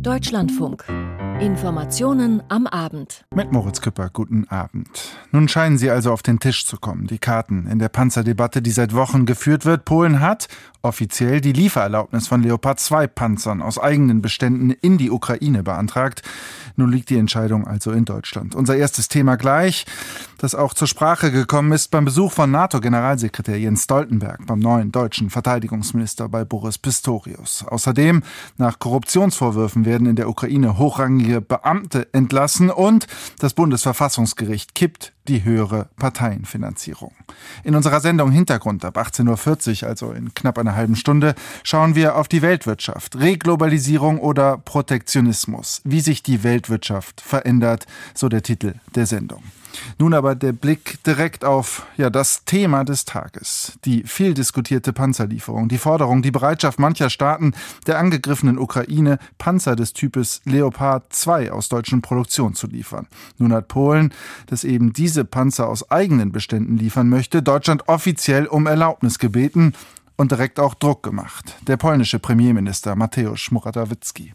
Deutschlandfunk. Informationen am Abend. Mit Moritz Küpper, guten Abend. Nun scheinen sie also auf den Tisch zu kommen, die Karten in der Panzerdebatte, die seit Wochen geführt wird. Polen hat offiziell die Liefererlaubnis von Leopard 2 Panzern aus eigenen Beständen in die Ukraine beantragt. Nun liegt die Entscheidung also in Deutschland. Unser erstes Thema gleich, das auch zur Sprache gekommen ist beim Besuch von NATO-Generalsekretär Jens Stoltenberg beim neuen deutschen Verteidigungsminister bei Boris Pistorius. Außerdem, nach Korruptionsvorwürfen werden in der Ukraine hochrangige Beamte entlassen und das Bundesverfassungsgericht kippt die höhere Parteienfinanzierung. In unserer Sendung Hintergrund ab 18.40 Uhr, also in knapp einer halben Stunde, schauen wir auf die Weltwirtschaft, Reglobalisierung oder Protektionismus, wie sich die Weltwirtschaft verändert, so der Titel der Sendung. Nun aber der Blick direkt auf ja, das Thema des Tages. Die viel diskutierte Panzerlieferung, die Forderung, die Bereitschaft mancher Staaten der angegriffenen Ukraine, Panzer des Types Leopard 2 aus deutschen Produktion zu liefern. Nun hat Polen, das eben diese Panzer aus eigenen Beständen liefern möchte, Deutschland offiziell um Erlaubnis gebeten und direkt auch Druck gemacht. Der polnische Premierminister Mateusz Morawiecki.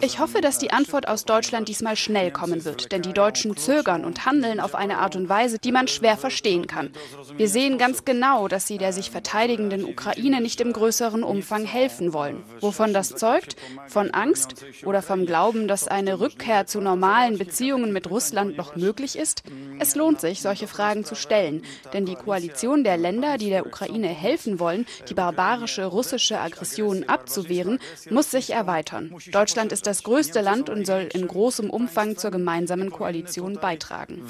Ich hoffe, dass die Antwort aus Deutschland diesmal schnell kommen wird, denn die Deutschen zögern und handeln auf eine Art und Weise, die man schwer verstehen kann. Wir sehen ganz genau, dass sie der sich verteidigenden Ukraine nicht im größeren Umfang helfen wollen. Wovon das zeugt? Von Angst oder vom Glauben, dass eine Rückkehr zu normalen Beziehungen mit Russland noch möglich ist? Es lohnt sich, solche Fragen zu stellen, denn die Koalition der Länder, die der Ukraine helfen wollen, die barbarische russische Aggression Aggressionen abzuwehren, muss sich erweitern. Deutschland ist das größte Land und soll in großem Umfang zur gemeinsamen Koalition beitragen.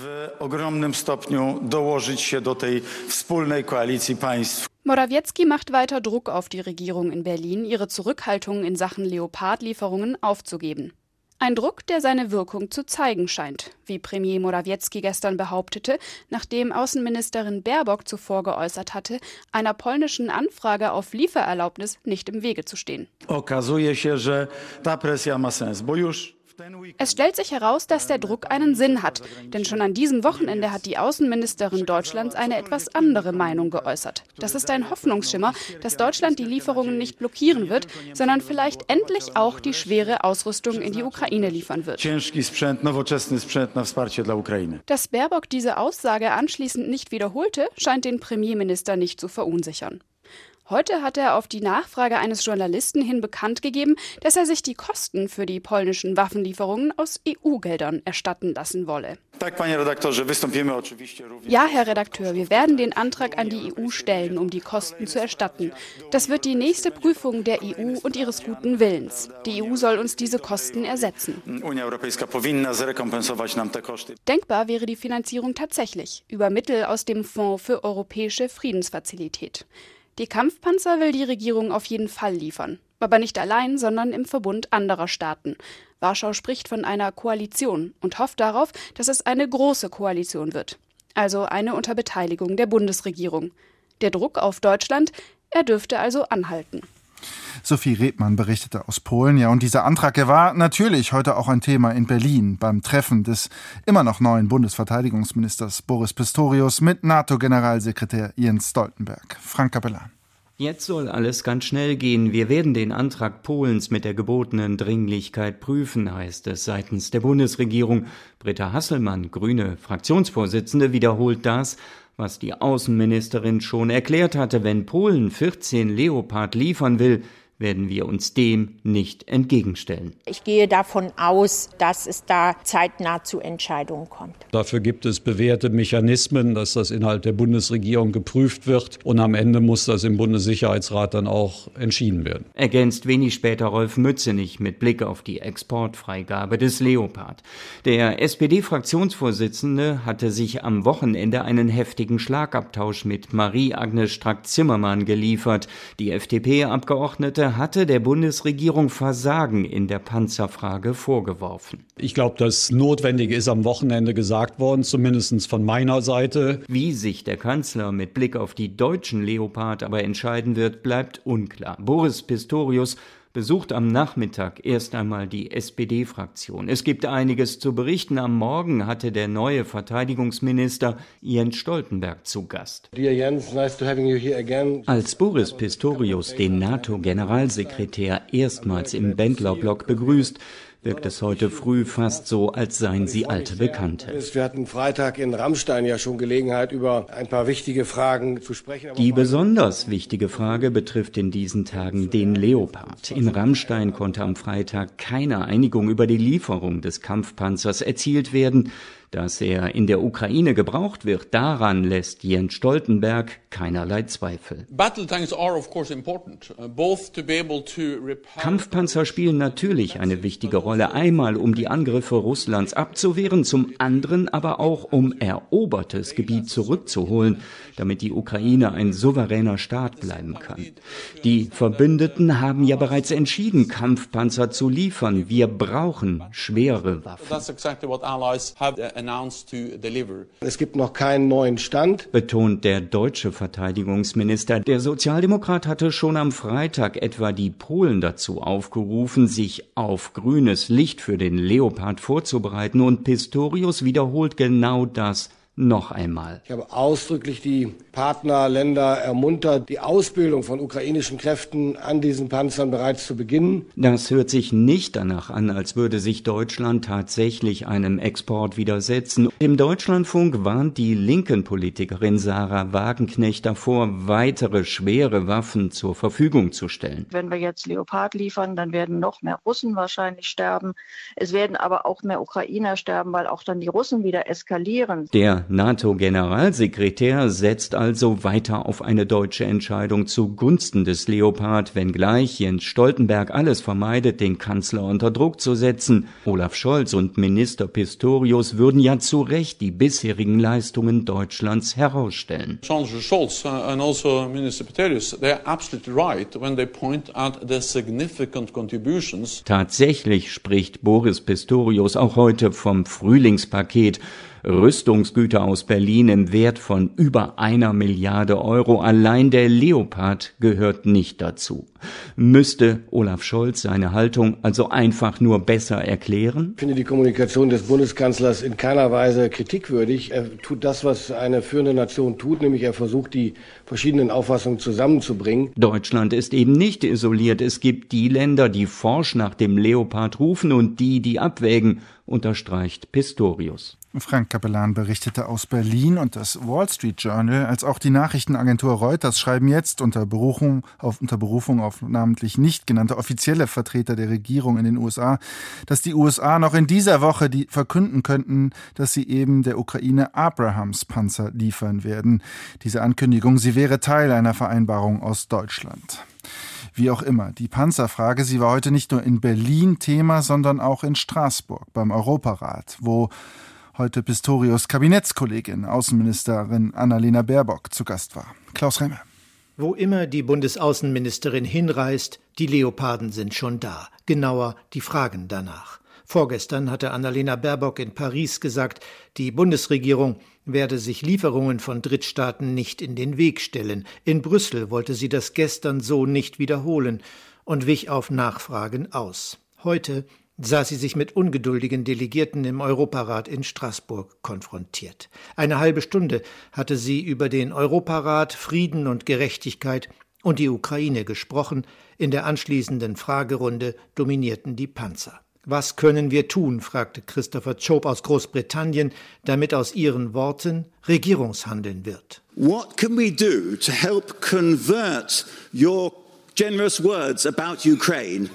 Morawiecki macht weiter Druck auf die Regierung in Berlin, ihre Zurückhaltung in Sachen Leopardlieferungen aufzugeben. Ein Druck, der seine Wirkung zu zeigen scheint, wie Premier Morawiecki gestern behauptete, nachdem Außenministerin Baerbock zuvor geäußert hatte, einer polnischen Anfrage auf Liefererlaubnis nicht im Wege zu stehen. Okazuje się, że ta presja ma sens, bo już es stellt sich heraus, dass der Druck einen Sinn hat, denn schon an diesem Wochenende hat die Außenministerin Deutschlands eine etwas andere Meinung geäußert. Das ist ein Hoffnungsschimmer, dass Deutschland die Lieferungen nicht blockieren wird, sondern vielleicht endlich auch die schwere Ausrüstung in die Ukraine liefern wird. Dass Baerbock diese Aussage anschließend nicht wiederholte, scheint den Premierminister nicht zu verunsichern. Heute hat er auf die Nachfrage eines Journalisten hin bekannt gegeben, dass er sich die Kosten für die polnischen Waffenlieferungen aus EU-Geldern erstatten lassen wolle. Ja, Herr Redakteur, wir werden den Antrag an die EU stellen, um die Kosten zu erstatten. Das wird die nächste Prüfung der EU und ihres guten Willens. Die EU soll uns diese Kosten ersetzen. Denkbar wäre die Finanzierung tatsächlich über Mittel aus dem Fonds für europäische Friedensfazilität. Die Kampfpanzer will die Regierung auf jeden Fall liefern. Aber nicht allein, sondern im Verbund anderer Staaten. Warschau spricht von einer Koalition und hofft darauf, dass es eine große Koalition wird. Also eine unter Beteiligung der Bundesregierung. Der Druck auf Deutschland, er dürfte also anhalten. Sophie Rebmann berichtete aus Polen. Ja, und dieser Antrag, er war natürlich heute auch ein Thema in Berlin beim Treffen des immer noch neuen Bundesverteidigungsministers Boris Pistorius mit NATO-Generalsekretär Jens Stoltenberg. Frank Kapellan. Jetzt soll alles ganz schnell gehen. Wir werden den Antrag Polens mit der gebotenen Dringlichkeit prüfen, heißt es seitens der Bundesregierung. Britta Hasselmann, grüne Fraktionsvorsitzende, wiederholt das, was die Außenministerin schon erklärt hatte. Wenn Polen 14 Leopard liefern will, werden wir uns dem nicht entgegenstellen. Ich gehe davon aus, dass es da zeitnah zu Entscheidungen kommt. Dafür gibt es bewährte Mechanismen, dass das innerhalb der Bundesregierung geprüft wird und am Ende muss das im Bundessicherheitsrat dann auch entschieden werden. Ergänzt wenig später Rolf Mützenich mit Blick auf die Exportfreigabe des Leopard. Der SPD-Fraktionsvorsitzende hatte sich am Wochenende einen heftigen Schlagabtausch mit Marie-Agnes Strack-Zimmermann geliefert. Die FDP-Abgeordnete hatte der Bundesregierung Versagen in der Panzerfrage vorgeworfen. Ich glaube, das Notwendige ist am Wochenende gesagt worden, zumindest von meiner Seite. Wie sich der Kanzler mit Blick auf die deutschen Leopard aber entscheiden wird, bleibt unklar. Boris Pistorius besucht am Nachmittag erst einmal die SPD-Fraktion. Es gibt einiges zu berichten. Am Morgen hatte der neue Verteidigungsminister Jens Stoltenberg zu Gast. Jens, nice Als Boris Pistorius den NATO-Generalsekretär erstmals im Bendlerblock begrüßt, wirkt es heute früh fast so, als seien sie alte Bekannte. Wir hatten Freitag in Rammstein ja schon Gelegenheit, über ein paar wichtige Fragen zu sprechen. Die besonders wichtige Frage betrifft in diesen Tagen den Leopard. In Rammstein konnte am Freitag keine Einigung über die Lieferung des Kampfpanzers erzielt werden. Dass er in der Ukraine gebraucht wird, daran lässt Jens Stoltenberg keinerlei Zweifel. Uh, Kampfpanzer spielen natürlich eine wichtige Rolle, einmal um die Angriffe Russlands abzuwehren, zum anderen aber auch um erobertes Gebiet zurückzuholen, damit die Ukraine ein souveräner Staat bleiben kann. Die Verbündeten haben ja bereits entschieden, Kampfpanzer zu liefern. Wir brauchen schwere Waffen. Es gibt noch keinen neuen Stand, betont der deutsche Verteidigungsminister. Der Sozialdemokrat hatte schon am Freitag etwa die Polen dazu aufgerufen, sich auf grünes Licht für den Leopard vorzubereiten und Pistorius wiederholt genau das noch einmal. Ich habe ausdrücklich die Partnerländer ermuntert, die Ausbildung von ukrainischen Kräften an diesen Panzern bereits zu beginnen. Das hört sich nicht danach an, als würde sich Deutschland tatsächlich einem Export widersetzen. Im Deutschlandfunk warnt die linken Politikerin Sarah Wagenknecht davor, weitere schwere Waffen zur Verfügung zu stellen. Wenn wir jetzt Leopard liefern, dann werden noch mehr Russen wahrscheinlich sterben. Es werden aber auch mehr Ukrainer sterben, weil auch dann die Russen wieder eskalieren. Der NATO-Generalsekretär setzt also weiter auf eine deutsche Entscheidung zugunsten des Leopard, wenngleich Jens Stoltenberg alles vermeidet, den Kanzler unter Druck zu setzen. Olaf Scholz und Minister Pistorius würden ja zu Recht die bisherigen Leistungen Deutschlands herausstellen. Chancellor Scholz uh, and also Minister Pistorius, they are absolutely right when they point out the significant contributions. Tatsächlich spricht Boris Pistorius auch heute vom Frühlingspaket Rüstungsgüter aus Berlin im Wert von über einer Milliarde Euro. Allein der Leopard gehört nicht dazu. Müsste Olaf Scholz seine Haltung also einfach nur besser erklären? Ich finde die Kommunikation des Bundeskanzlers in keiner Weise kritikwürdig. Er tut das, was eine führende Nation tut, nämlich er versucht, die verschiedenen Auffassungen zusammenzubringen. Deutschland ist eben nicht isoliert. Es gibt die Länder, die forsch nach dem Leopard rufen und die, die abwägen, unterstreicht Pistorius. Frank Capellan berichtete aus Berlin und das Wall Street Journal als auch die Nachrichtenagentur Reuters schreiben jetzt unter Berufung auf, unter Berufung auf namentlich nicht genannte offizielle Vertreter der Regierung in den USA, dass die USA noch in dieser Woche die verkünden könnten, dass sie eben der Ukraine Abrahams Panzer liefern werden. Diese Ankündigung, sie wäre Teil einer Vereinbarung aus Deutschland. Wie auch immer, die Panzerfrage, sie war heute nicht nur in Berlin Thema, sondern auch in Straßburg beim Europarat, wo heute Pistorius Kabinettskollegin, Außenministerin Annalena Baerbock zu Gast war. Klaus Remme. Wo immer die Bundesaußenministerin hinreist, die Leoparden sind schon da. Genauer die Fragen danach. Vorgestern hatte Annalena Baerbock in Paris gesagt, die Bundesregierung werde sich Lieferungen von Drittstaaten nicht in den Weg stellen. In Brüssel wollte sie das gestern so nicht wiederholen und wich auf Nachfragen aus. Heute sah sie sich mit ungeduldigen Delegierten im Europarat in Straßburg konfrontiert. Eine halbe Stunde hatte sie über den Europarat, Frieden und Gerechtigkeit und die Ukraine gesprochen, in der anschließenden Fragerunde dominierten die Panzer. Was können wir tun? fragte Christopher Chope aus Großbritannien, damit aus ihren Worten Regierungshandeln wird. What can we do to help convert your generous words about Ukraine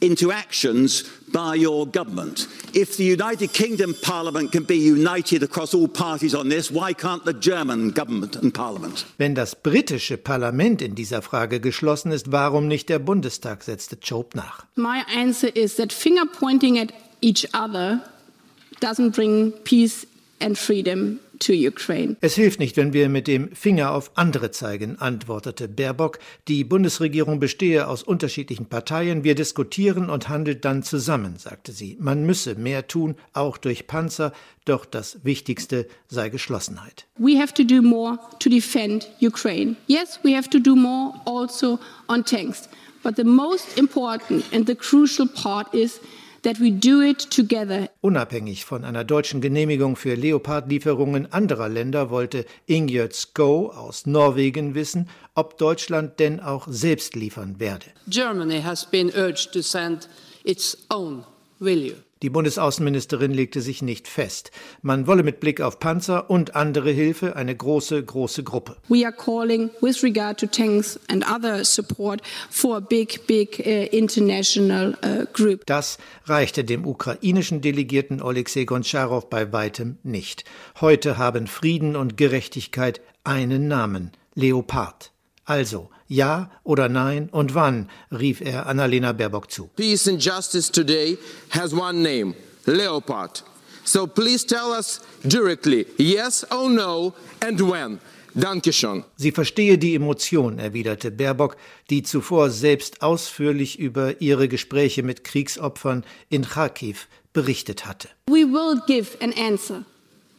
into actions by your government. If the United Kingdom Parliament can be united across all parties on this, why can't the German government and Parliament? Wenn das britische Parlament in dieser Frage geschlossen ist, warum nicht der Bundestag, setzte Job nach. My answer is that finger pointing at each other doesn't bring peace and freedom es hilft nicht, wenn wir mit dem Finger auf andere zeigen, antwortete Baerbock. Die Bundesregierung bestehe aus unterschiedlichen Parteien. Wir diskutieren und handelt dann zusammen, sagte sie. Man müsse mehr tun, auch durch Panzer, doch das Wichtigste sei Geschlossenheit. We have to do more to defend Ukraine. Yes, we have to do more also on tanks. But the most important and the crucial part is that we do it together. Unabhängig von einer deutschen Genehmigung für Leopardlieferungen anderer Länder wollte Ingjerd Sko aus Norwegen wissen, ob Deutschland denn auch selbst liefern werde. Germany has been urged to send its own value. Die Bundesaußenministerin legte sich nicht fest. Man wolle mit Blick auf Panzer und andere Hilfe eine große, große Gruppe. We are calling with regard to tanks and other support for a big, big uh, international uh, group. Das reichte dem ukrainischen Delegierten Oleksiy Gontscharow bei weitem nicht. Heute haben Frieden und Gerechtigkeit einen Namen. Leopard. Also, ja oder nein und wann, rief er Annalena Baerbock zu. Peace and justice today has one name, Leopard. So please tell us directly, yes or no and when. Dankeschön. Sie verstehe die Emotion, erwiderte Baerbock, die zuvor selbst ausführlich über ihre Gespräche mit Kriegsopfern in Kharkiv berichtet hatte. We will give an answer.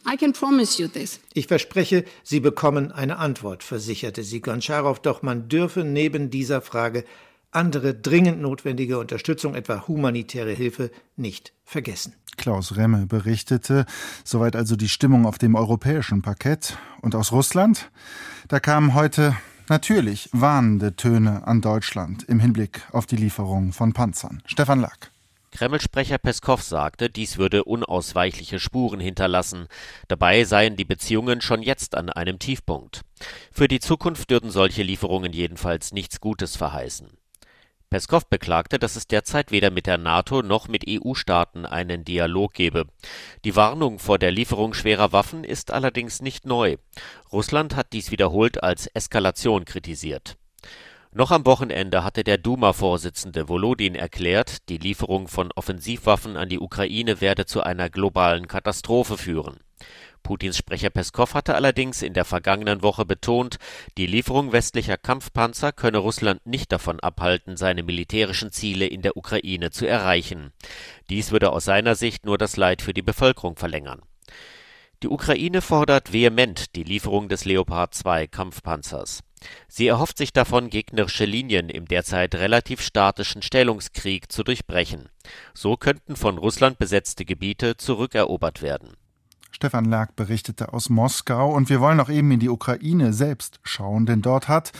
I can promise you this. Ich verspreche, Sie bekommen eine Antwort, versicherte sie Goncharow, doch man dürfe neben dieser Frage andere dringend notwendige Unterstützung, etwa humanitäre Hilfe, nicht vergessen. Klaus Remme berichtete, soweit also die Stimmung auf dem europäischen Parkett. Und aus Russland? Da kamen heute natürlich warnende Töne an Deutschland im Hinblick auf die Lieferung von Panzern. Stefan Lack. Kreml-Sprecher Peskow sagte, dies würde unausweichliche Spuren hinterlassen. Dabei seien die Beziehungen schon jetzt an einem Tiefpunkt. Für die Zukunft würden solche Lieferungen jedenfalls nichts Gutes verheißen. Peskow beklagte, dass es derzeit weder mit der NATO noch mit EU-Staaten einen Dialog gebe. Die Warnung vor der Lieferung schwerer Waffen ist allerdings nicht neu. Russland hat dies wiederholt als Eskalation kritisiert. Noch am Wochenende hatte der Duma-Vorsitzende Volodin erklärt, die Lieferung von Offensivwaffen an die Ukraine werde zu einer globalen Katastrophe führen. Putins Sprecher Peskow hatte allerdings in der vergangenen Woche betont, die Lieferung westlicher Kampfpanzer könne Russland nicht davon abhalten, seine militärischen Ziele in der Ukraine zu erreichen. Dies würde aus seiner Sicht nur das Leid für die Bevölkerung verlängern. Die Ukraine fordert vehement die Lieferung des Leopard 2 Kampfpanzers. Sie erhofft sich davon, gegnerische Linien im derzeit relativ statischen Stellungskrieg zu durchbrechen. So könnten von Russland besetzte Gebiete zurückerobert werden. Stefan Lerck berichtete aus Moskau und wir wollen noch eben in die Ukraine selbst schauen, denn dort hat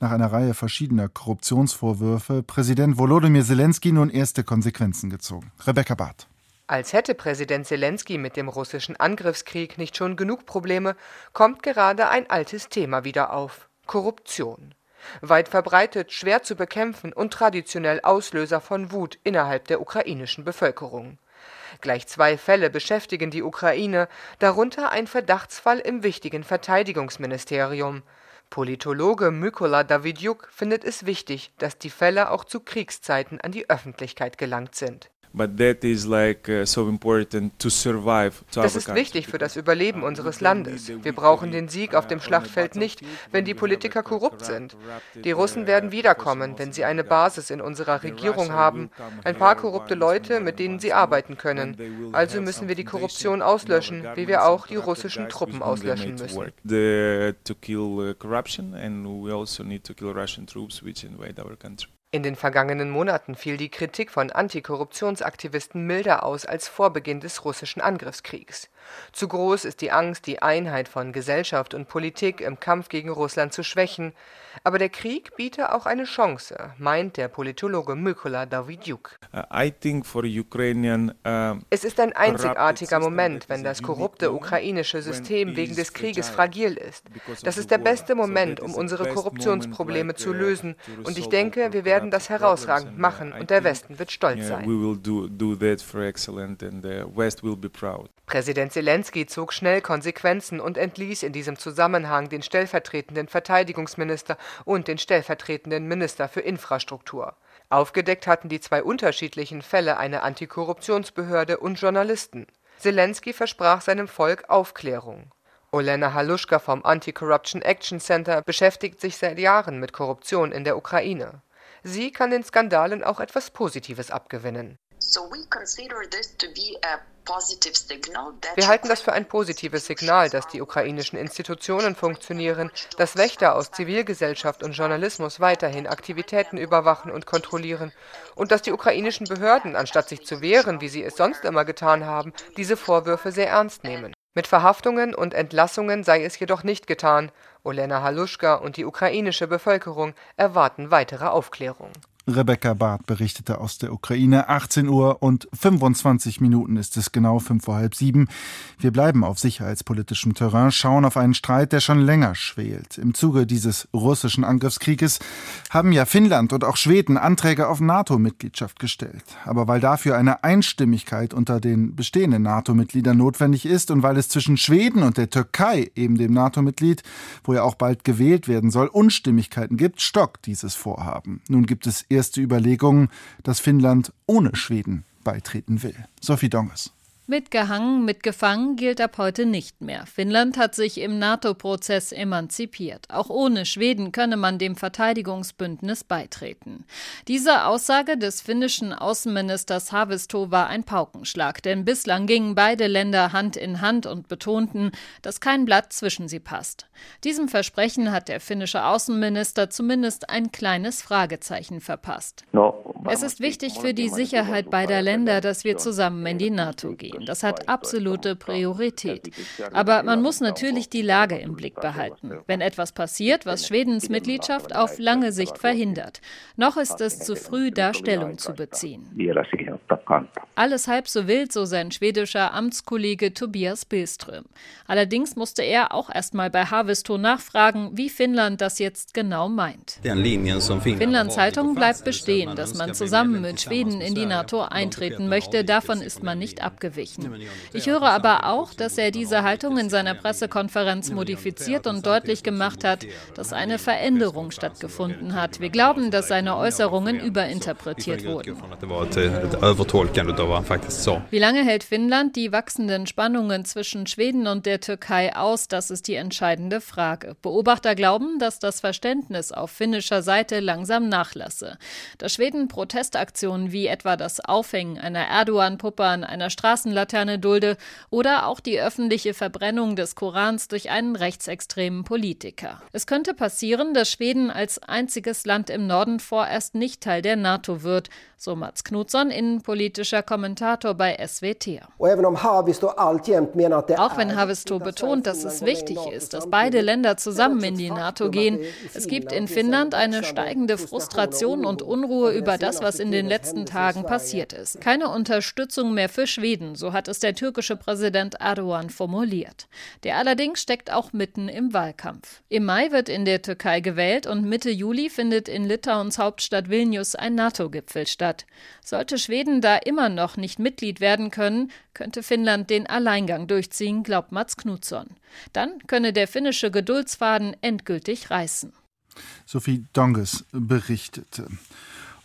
nach einer Reihe verschiedener Korruptionsvorwürfe Präsident Volodymyr Zelensky nun erste Konsequenzen gezogen. Rebecca Barth. Als hätte Präsident Zelensky mit dem russischen Angriffskrieg nicht schon genug Probleme, kommt gerade ein altes Thema wieder auf Korruption. Weit verbreitet, schwer zu bekämpfen und traditionell Auslöser von Wut innerhalb der ukrainischen Bevölkerung. Gleich zwei Fälle beschäftigen die Ukraine, darunter ein Verdachtsfall im wichtigen Verteidigungsministerium. Politologe Mykola Davidjuk findet es wichtig, dass die Fälle auch zu Kriegszeiten an die Öffentlichkeit gelangt sind. Uh, das ist wichtig für das Überleben unseres Landes. Wir brauchen den Sieg auf dem Schlachtfeld nicht, wenn die Politiker korrupt sind. Die Russen werden wiederkommen, wenn sie eine Basis in unserer Regierung haben, ein paar korrupte Leute, mit denen sie arbeiten können. Also müssen wir die Korruption auslöschen, wie wir auch die russischen Truppen auslöschen müssen. In den vergangenen Monaten fiel die Kritik von Antikorruptionsaktivisten milder aus als vor Beginn des russischen Angriffskriegs. Zu groß ist die Angst, die Einheit von Gesellschaft und Politik im Kampf gegen Russland zu schwächen. Aber der Krieg biete auch eine Chance, meint der Politologe Mykola Davidjuk. Uh, uh, es ist ein einzigartiger Moment, wenn das korrupte ukrainische System wegen des Krieges fragil ist. Das ist der beste Moment, um unsere Korruptionsprobleme zu uh, lösen. Und ich denke, wir werden das herausragend machen und der Westen wird stolz sein. Präsident Zelensky zog schnell Konsequenzen und entließ in diesem Zusammenhang den stellvertretenden Verteidigungsminister und den stellvertretenden Minister für Infrastruktur. Aufgedeckt hatten die zwei unterschiedlichen Fälle eine Antikorruptionsbehörde und Journalisten. Zelensky versprach seinem Volk Aufklärung. Olena Haluschka vom Anti-Corruption Action Center beschäftigt sich seit Jahren mit Korruption in der Ukraine. Sie kann den Skandalen auch etwas Positives abgewinnen. Wir halten das für ein positives Signal, dass die ukrainischen Institutionen funktionieren, dass Wächter aus Zivilgesellschaft und Journalismus weiterhin Aktivitäten überwachen und kontrollieren und dass die ukrainischen Behörden, anstatt sich zu wehren, wie sie es sonst immer getan haben, diese Vorwürfe sehr ernst nehmen. Mit Verhaftungen und Entlassungen sei es jedoch nicht getan. Olena Haluschka und die ukrainische Bevölkerung erwarten weitere Aufklärung. Rebecca Barth berichtete aus der Ukraine. 18 Uhr und 25 Minuten ist es genau, fünf vor halb sieben. Wir bleiben auf sicherheitspolitischem Terrain, schauen auf einen Streit, der schon länger schwelt. Im Zuge dieses russischen Angriffskrieges haben ja Finnland und auch Schweden Anträge auf NATO-Mitgliedschaft gestellt. Aber weil dafür eine Einstimmigkeit unter den bestehenden NATO-Mitgliedern notwendig ist und weil es zwischen Schweden und der Türkei, eben dem NATO-Mitglied, wo ja auch bald gewählt werden soll, Unstimmigkeiten gibt, stockt dieses Vorhaben. Nun gibt es erste Überlegungen, dass Finnland ohne Schweden beitreten will. Sophie Donges. Mitgehangen, mitgefangen gilt ab heute nicht mehr. Finnland hat sich im NATO-Prozess emanzipiert. Auch ohne Schweden könne man dem Verteidigungsbündnis beitreten. Diese Aussage des finnischen Außenministers Haavisto war ein Paukenschlag, denn bislang gingen beide Länder Hand in Hand und betonten, dass kein Blatt zwischen sie passt. Diesem Versprechen hat der finnische Außenminister zumindest ein kleines Fragezeichen verpasst. Es ist wichtig für die Sicherheit beider Länder, dass wir zusammen in die NATO gehen gehen. Das hat absolute Priorität. Aber man muss natürlich die Lage im Blick behalten. Wenn etwas passiert, was Schwedens Mitgliedschaft auf lange Sicht verhindert. Noch ist es zu früh, da Stellung zu beziehen. Alles halb so wild, so sein schwedischer Amtskollege Tobias Billström. Allerdings musste er auch erstmal bei Haavisto nachfragen, wie Finnland das jetzt genau meint. Finnlands Haltung bleibt bestehen, dass man zusammen mit Schweden in die NATO eintreten möchte. Davon ist man nicht abgewichen ausgewichen. Ich höre aber auch, dass er diese Haltung in seiner Pressekonferenz modifiziert und deutlich gemacht hat, dass eine Veränderung stattgefunden hat. Wir glauben, dass seine Äußerungen überinterpretiert wurden. Wie lange hält Finnland die wachsenden Spannungen zwischen Schweden und der Türkei aus? Das ist die entscheidende Frage. Beobachter glauben, dass das Verständnis auf finnischer Seite langsam nachlasse. Dass Schweden Protestaktionen wie etwa das Aufhängen einer Erdogan-Puppe an einer Straße Straßenlaterne dulde oder auch die öffentliche Verbrennung des Korans durch einen rechtsextremen Politiker. Es könnte passieren, dass Schweden als einziges Land im Norden vorerst nicht Teil der NATO wird, so Mats Knutsson, innenpolitischer Kommentator bei SWT. Auch wenn Havisto betont, dass es wichtig ist, dass beide Länder zusammen in die NATO gehen, es gibt in Finnland eine steigende Frustration und Unruhe über das, was in den letzten Tagen passiert ist. Keine Unterstützung mehr für Schweden, so hat es der türkische Präsident Erdogan formuliert. Der allerdings steckt auch mitten im Wahlkampf. Im Mai wird in der Türkei gewählt und Mitte Juli findet in Litauens Hauptstadt Vilnius ein NATO-Gipfel statt. Sollte Schweden da immer noch nicht Mitglied werden können, könnte Finnland den Alleingang durchziehen, glaubt Mats Knutsson. Dann könne der finnische Geduldsfaden endgültig reißen. Sophie Donges berichtete.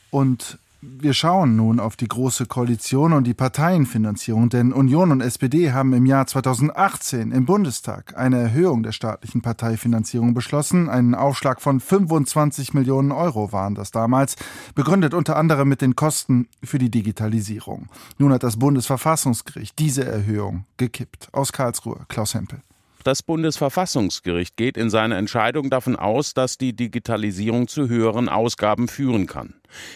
Und wir schauen nun auf die Große Koalition und die Parteienfinanzierung, denn Union und SPD haben im Jahr 2018 im Bundestag eine Erhöhung der staatlichen Parteifinanzierung beschlossen. Einen Aufschlag von 25 Millionen Euro waren das damals, begründet unter anderem mit den Kosten für die Digitalisierung. Nun hat das Bundesverfassungsgericht diese Erhöhung gekippt. Aus Karlsruhe, Klaus Hempel. Das Bundesverfassungsgericht geht in seiner Entscheidung davon aus, dass die Digitalisierung zu höheren Ausgaben führen kann.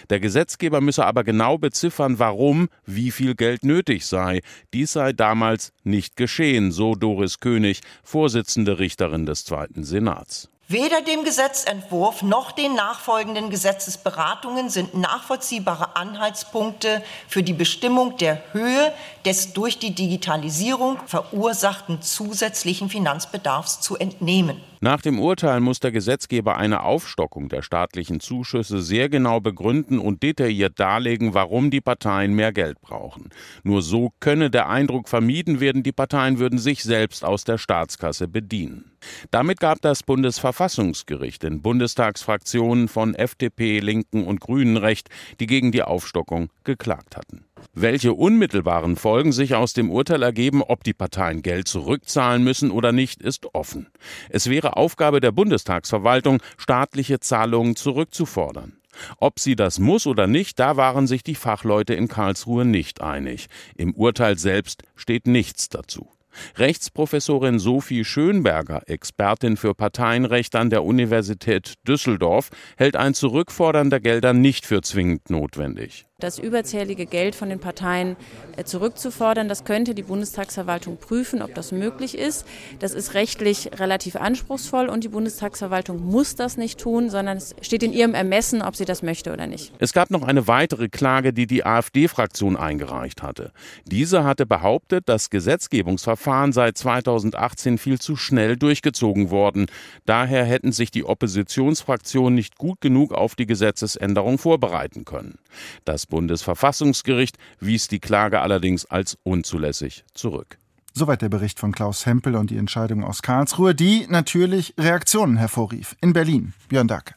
Der Gesetzgeber müsse aber genau beziffern, warum wie viel Geld nötig sei. Dies sei damals nicht geschehen, so Doris König, Vorsitzende Richterin des Zweiten Senats. Weder dem Gesetzentwurf noch den nachfolgenden Gesetzesberatungen sind nachvollziehbare Anhaltspunkte für die Bestimmung der Höhe des durch die Digitalisierung verursachten zusätzlichen Finanzbedarfs zu entnehmen. Nach dem Urteil muss der Gesetzgeber eine Aufstockung der staatlichen Zuschüsse sehr genau begründen und detailliert darlegen, warum die Parteien mehr Geld brauchen. Nur so könne der Eindruck vermieden werden, die Parteien würden sich selbst aus der Staatskasse bedienen. Damit gab das Bundesverfassungsgericht den Bundestagsfraktionen von FDP, Linken und Grünen recht, die gegen die Aufstockung geklagt hatten. Welche unmittelbaren Folgen sich aus dem Urteil ergeben, ob die Parteien Geld zurückzahlen müssen oder nicht, ist offen. Es wäre Aufgabe der Bundestagsverwaltung, staatliche Zahlungen zurückzufordern. Ob sie das muss oder nicht, da waren sich die Fachleute in Karlsruhe nicht einig. Im Urteil selbst steht nichts dazu. Rechtsprofessorin Sophie Schönberger, Expertin für Parteienrecht an der Universität Düsseldorf, hält ein Zurückfordern der Gelder nicht für zwingend notwendig das überzählige Geld von den Parteien äh, zurückzufordern. Das könnte die Bundestagsverwaltung prüfen, ob das möglich ist. Das ist rechtlich relativ anspruchsvoll und die Bundestagsverwaltung muss das nicht tun, sondern es steht in ihrem Ermessen, ob sie das möchte oder nicht. Es gab noch eine weitere Klage, die die AfD-Fraktion eingereicht hatte. Diese hatte behauptet, das Gesetzgebungsverfahren sei 2018 viel zu schnell durchgezogen worden. Daher hätten sich die Oppositionsfraktionen nicht gut genug auf die Gesetzesänderung vorbereiten können. Das Bundesverfassungsgericht wies die Klage allerdings als unzulässig zurück. Soweit der Bericht von Klaus Hempel und die Entscheidung aus Karlsruhe, die natürlich Reaktionen hervorrief. In Berlin, Björn Dack.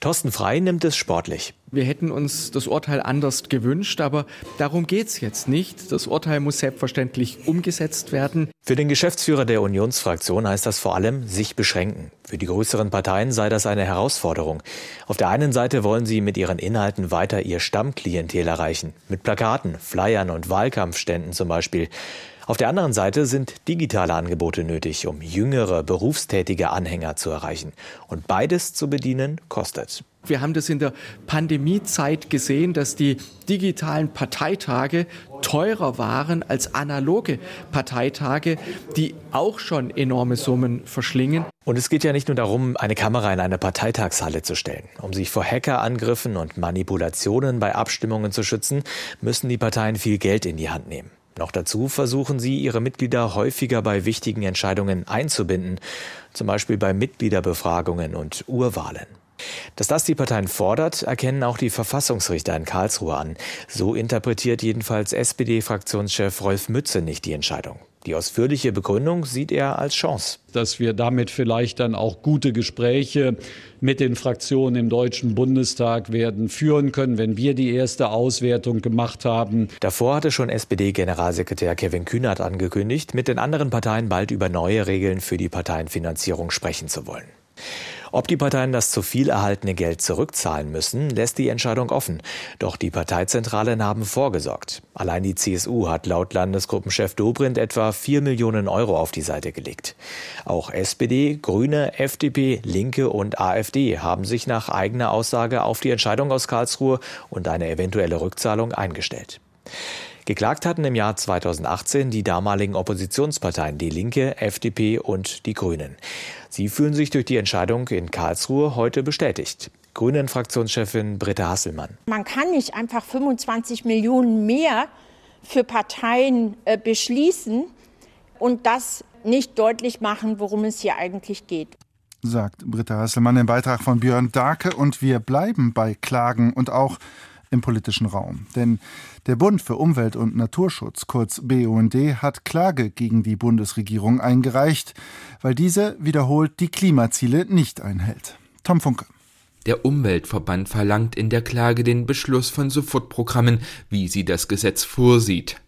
Thorsten Frei nimmt es sportlich. Wir hätten uns das Urteil anders gewünscht, aber darum geht es jetzt nicht. Das Urteil muss selbstverständlich umgesetzt werden. Für den Geschäftsführer der Unionsfraktion heißt das vor allem sich beschränken. Für die größeren Parteien sei das eine Herausforderung. Auf der einen Seite wollen sie mit ihren Inhalten weiter ihr Stammklientel erreichen. Mit Plakaten, Flyern und Wahlkampfständen zum Beispiel. Auf der anderen Seite sind digitale Angebote nötig, um jüngere, berufstätige Anhänger zu erreichen. Und beides zu bedienen kostet. Wir haben das in der Pandemiezeit gesehen, dass die digitalen Parteitage teurer waren als analoge Parteitage, die auch schon enorme Summen verschlingen. Und es geht ja nicht nur darum, eine Kamera in eine Parteitagshalle zu stellen. Um sich vor Hackerangriffen und Manipulationen bei Abstimmungen zu schützen, müssen die Parteien viel Geld in die Hand nehmen. Noch dazu versuchen sie, ihre Mitglieder häufiger bei wichtigen Entscheidungen einzubinden, zum Beispiel bei Mitgliederbefragungen und Urwahlen. Dass das die Parteien fordert, erkennen auch die Verfassungsrichter in Karlsruhe an. So interpretiert jedenfalls SPD-Fraktionschef Rolf Mütze nicht die Entscheidung. Die ausführliche Begründung sieht er als Chance. Dass wir damit vielleicht dann auch gute Gespräche mit den Fraktionen im Deutschen Bundestag werden führen können, wenn wir die erste Auswertung gemacht haben. Davor hatte schon SPD-Generalsekretär Kevin Kühnert angekündigt, mit den anderen Parteien bald über neue Regeln für die Parteienfinanzierung sprechen zu wollen. Ob die Parteien das zu viel erhaltene Geld zurückzahlen müssen, lässt die Entscheidung offen. Doch die Parteizentralen haben vorgesorgt. Allein die CSU hat laut Landesgruppenchef Dobrindt etwa 4 Millionen Euro auf die Seite gelegt. Auch SPD, Grüne, FDP, Linke und AfD haben sich nach eigener Aussage auf die Entscheidung aus Karlsruhe und eine eventuelle Rückzahlung eingestellt. Geklagt hatten im Jahr 2018 die damaligen Oppositionsparteien Die Linke, FDP und die Grünen. Sie fühlen sich durch die Entscheidung in Karlsruhe heute bestätigt. Grünen-Fraktionschefin Britta Hasselmann. Man kann nicht einfach 25 Millionen mehr für Parteien äh, beschließen und das nicht deutlich machen, worum es hier eigentlich geht sagt Britta Hasselmann im Beitrag von Björn Darke. Und wir bleiben bei Klagen und auch im politischen Raum. Denn der Bund für Umwelt und Naturschutz, kurz BUND, hat Klage gegen die Bundesregierung eingereicht, weil diese wiederholt die Klimaziele nicht einhält. Tom Funke. Der Umweltverband verlangt in der Klage den Beschluss von Sofortprogrammen, wie sie das Gesetz vorsieht.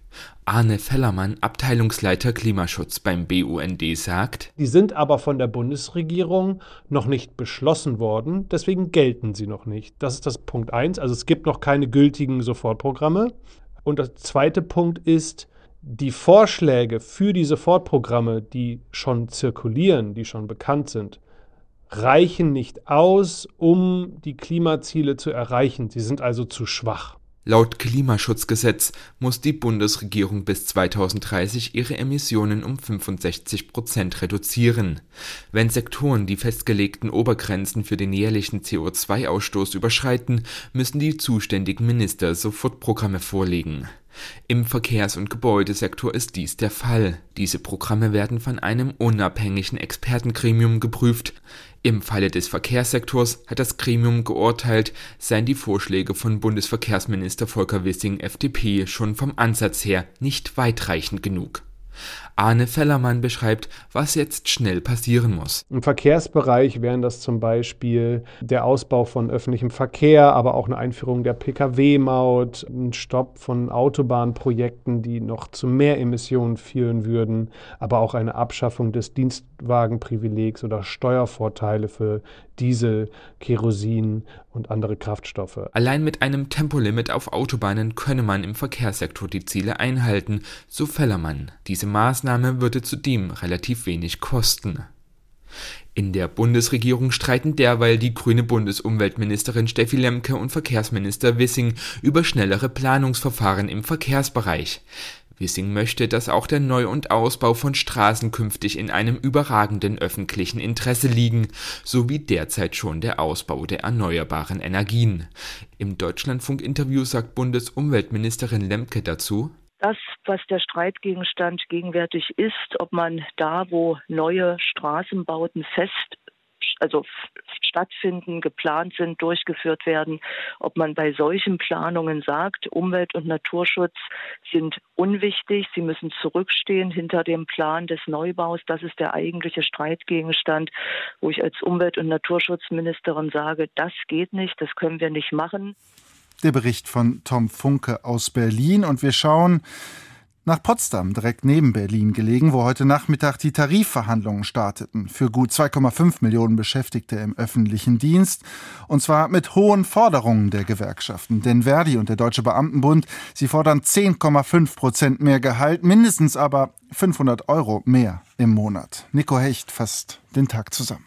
Arne Fellermann, Abteilungsleiter Klimaschutz beim BUND, sagt, Die sind aber von der Bundesregierung noch nicht beschlossen worden, deswegen gelten sie noch nicht. Das ist das Punkt 1. Also es gibt noch keine gültigen Sofortprogramme. Und der zweite Punkt ist, die Vorschläge für die Sofortprogramme, die schon zirkulieren, die schon bekannt sind, reichen nicht aus, um die Klimaziele zu erreichen. Sie sind also zu schwach. Laut Klimaschutzgesetz muss die Bundesregierung bis 2030 ihre Emissionen um 65 Prozent reduzieren. Wenn Sektoren die festgelegten Obergrenzen für den jährlichen CO2-Ausstoß überschreiten, müssen die zuständigen Minister Sofortprogramme vorlegen. Im Verkehrs- und Gebäudesektor ist dies der Fall. Diese Programme werden von einem unabhängigen Expertengremium geprüft. Im Falle des Verkehrssektors hat das Gremium geurteilt, seien die Vorschläge von Bundesverkehrsminister Volker Wissing FDP schon vom Ansatz her nicht weitreichend genug Arne Fellermann beschreibt, was jetzt schnell passieren muss. Im Verkehrsbereich wären das zum Beispiel der Ausbau von öffentlichem Verkehr, aber auch eine Einführung der Pkw-Maut, ein Stopp von Autobahnprojekten, die noch zu mehr Emissionen führen würden, aber auch eine Abschaffung des Dienstwagenprivilegs oder Steuervorteile für Diesel, Kerosin und andere Kraftstoffe. Allein mit einem Tempolimit auf Autobahnen könne man im Verkehrssektor die Ziele einhalten, so Fellermann. Diese Maßnahme würde zudem relativ wenig kosten. In der Bundesregierung streiten derweil die grüne Bundesumweltministerin Steffi Lemke und Verkehrsminister Wissing über schnellere Planungsverfahren im Verkehrsbereich. Wissing möchte, dass auch der Neu- und Ausbau von Straßen künftig in einem überragenden öffentlichen Interesse liegen, sowie derzeit schon der Ausbau der erneuerbaren Energien. Im Deutschlandfunk-Interview sagt Bundesumweltministerin Lemke dazu, das, was der Streitgegenstand gegenwärtig ist, ob man da, wo neue Straßenbauten fest also stattfinden, geplant sind, durchgeführt werden, ob man bei solchen Planungen sagt, Umwelt- und Naturschutz sind unwichtig, sie müssen zurückstehen hinter dem Plan des Neubaus. Das ist der eigentliche Streitgegenstand, wo ich als Umwelt- und Naturschutzministerin sage, das geht nicht, das können wir nicht machen. Der Bericht von Tom Funke aus Berlin und wir schauen nach Potsdam, direkt neben Berlin gelegen, wo heute Nachmittag die Tarifverhandlungen starteten für gut 2,5 Millionen Beschäftigte im öffentlichen Dienst. Und zwar mit hohen Forderungen der Gewerkschaften. Denn Verdi und der Deutsche Beamtenbund, sie fordern 10,5 Prozent mehr Gehalt, mindestens aber 500 Euro mehr im Monat. Nico Hecht fasst den Tag zusammen.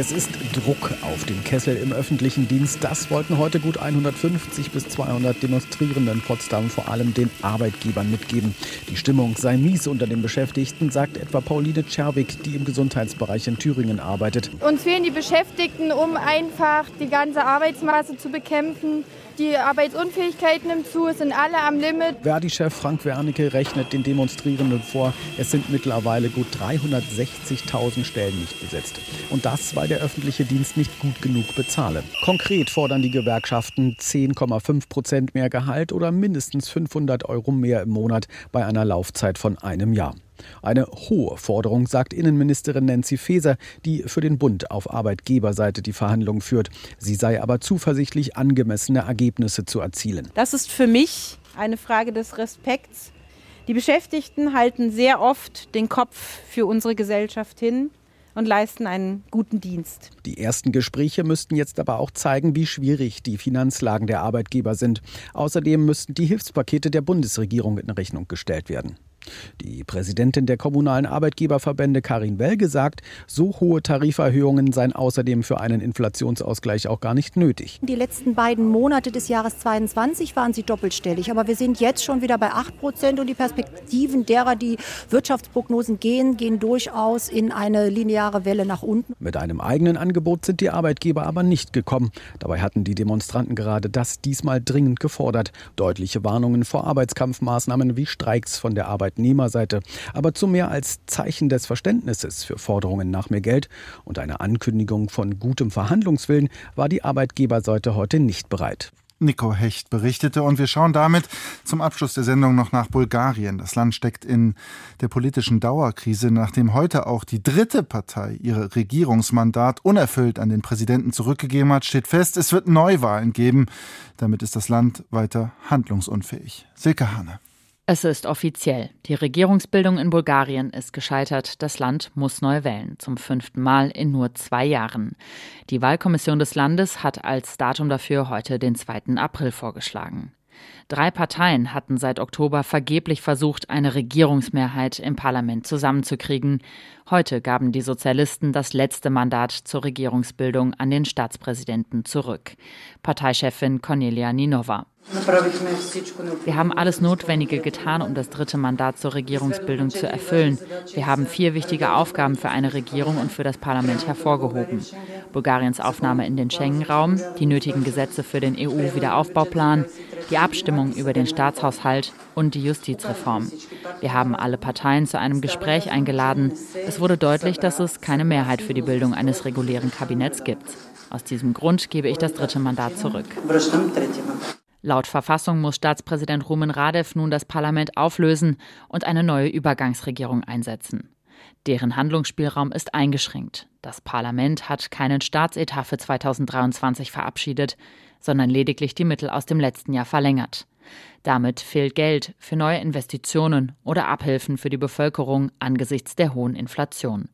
Es ist Druck auf dem Kessel im öffentlichen Dienst. Das wollten heute gut 150 bis 200 Demonstrierende in Potsdam vor allem den Arbeitgebern mitgeben. Die Stimmung sei mies unter den Beschäftigten, sagt etwa Pauline Czerwig, die im Gesundheitsbereich in Thüringen arbeitet. Uns fehlen die Beschäftigten, um einfach die ganze Arbeitsmasse zu bekämpfen. Die Arbeitsunfähigkeit nimmt zu, es sind alle am Limit. Verdi-Chef Frank Wernicke rechnet den Demonstrierenden vor, es sind mittlerweile gut 360.000 Stellen nicht besetzt. Und das, weil der öffentliche Dienst nicht gut genug bezahle. Konkret fordern die Gewerkschaften 10,5 Prozent mehr Gehalt oder mindestens 500 Euro mehr im Monat bei einer Laufzeit von einem Jahr. Eine hohe Forderung, sagt Innenministerin Nancy Faeser, die für den Bund auf Arbeitgeberseite die Verhandlungen führt. Sie sei aber zuversichtlich, angemessene Ergebnisse zu erzielen. Das ist für mich eine Frage des Respekts. Die Beschäftigten halten sehr oft den Kopf für unsere Gesellschaft hin und leisten einen guten Dienst. Die ersten Gespräche müssten jetzt aber auch zeigen, wie schwierig die Finanzlagen der Arbeitgeber sind. Außerdem müssten die Hilfspakete der Bundesregierung in Rechnung gestellt werden. Die Präsidentin der kommunalen Arbeitgeberverbände Karin Welge sagt, so hohe Tariferhöhungen seien außerdem für einen Inflationsausgleich auch gar nicht nötig. Die letzten beiden Monate des Jahres 22 waren sie doppelstellig, aber wir sind jetzt schon wieder bei 8 Prozent und die Perspektiven derer, die Wirtschaftsprognosen gehen, gehen durchaus in eine lineare Welle nach unten. Mit einem eigenen Angebot sind die Arbeitgeber aber nicht gekommen. Dabei hatten die Demonstranten gerade das diesmal dringend gefordert. Deutliche Warnungen vor Arbeitskampfmaßnahmen wie Streiks von der Arbeit Arbeitnehmerseite, aber zu mehr als Zeichen des Verständnisses für Forderungen nach mehr Geld und einer Ankündigung von gutem Verhandlungswillen war die Arbeitgeberseite heute nicht bereit. Nico Hecht berichtete. Und wir schauen damit zum Abschluss der Sendung noch nach Bulgarien. Das Land steckt in der politischen Dauerkrise, nachdem heute auch die dritte Partei ihr Regierungsmandat unerfüllt an den Präsidenten zurückgegeben hat, steht fest, es wird Neuwahlen geben. Damit ist das Land weiter handlungsunfähig. Silke Hane. Es ist offiziell. Die Regierungsbildung in Bulgarien ist gescheitert. Das Land muss neu wählen. Zum fünften Mal in nur zwei Jahren. Die Wahlkommission des Landes hat als Datum dafür heute den 2. April vorgeschlagen. Drei Parteien hatten seit Oktober vergeblich versucht, eine Regierungsmehrheit im Parlament zusammenzukriegen. Heute gaben die Sozialisten das letzte Mandat zur Regierungsbildung an den Staatspräsidenten zurück. Parteichefin Cornelia Ninova. Wir haben alles Notwendige getan, um das dritte Mandat zur Regierungsbildung zu erfüllen. Wir haben vier wichtige Aufgaben für eine Regierung und für das Parlament hervorgehoben. Bulgariens Aufnahme in den Schengen-Raum, die nötigen Gesetze für den EU-Wiederaufbauplan, die Abstimmung über den Staatshaushalt und die Justizreform. Wir haben alle Parteien zu einem Gespräch eingeladen. Es wurde deutlich, dass es keine Mehrheit für die Bildung eines regulären Kabinetts gibt. Aus diesem Grund gebe ich das dritte Mandat zurück. Laut Verfassung muss Staatspräsident Rumen Radev nun das Parlament auflösen und eine neue Übergangsregierung einsetzen. Deren Handlungsspielraum ist eingeschränkt. Das Parlament hat keinen Staatsetat für 2023 verabschiedet, sondern lediglich die Mittel aus dem letzten Jahr verlängert. Damit fehlt Geld für neue Investitionen oder Abhilfen für die Bevölkerung angesichts der hohen Inflation.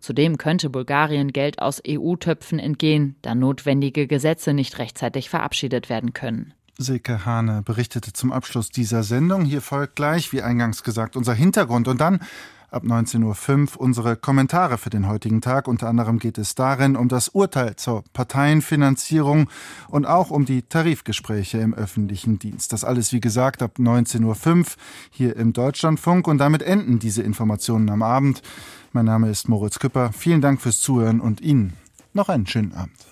Zudem könnte Bulgarien Geld aus EU-Töpfen entgehen, da notwendige Gesetze nicht rechtzeitig verabschiedet werden können. Silke Hane berichtete zum Abschluss dieser Sendung. Hier folgt gleich, wie eingangs gesagt, unser Hintergrund und dann ab 19.05 Uhr unsere Kommentare für den heutigen Tag. Unter anderem geht es darin um das Urteil zur Parteienfinanzierung und auch um die Tarifgespräche im öffentlichen Dienst. Das alles, wie gesagt, ab 19.05 Uhr hier im Deutschlandfunk. Und damit enden diese Informationen am Abend. Mein Name ist Moritz Küpper. Vielen Dank fürs Zuhören und Ihnen noch einen schönen Abend.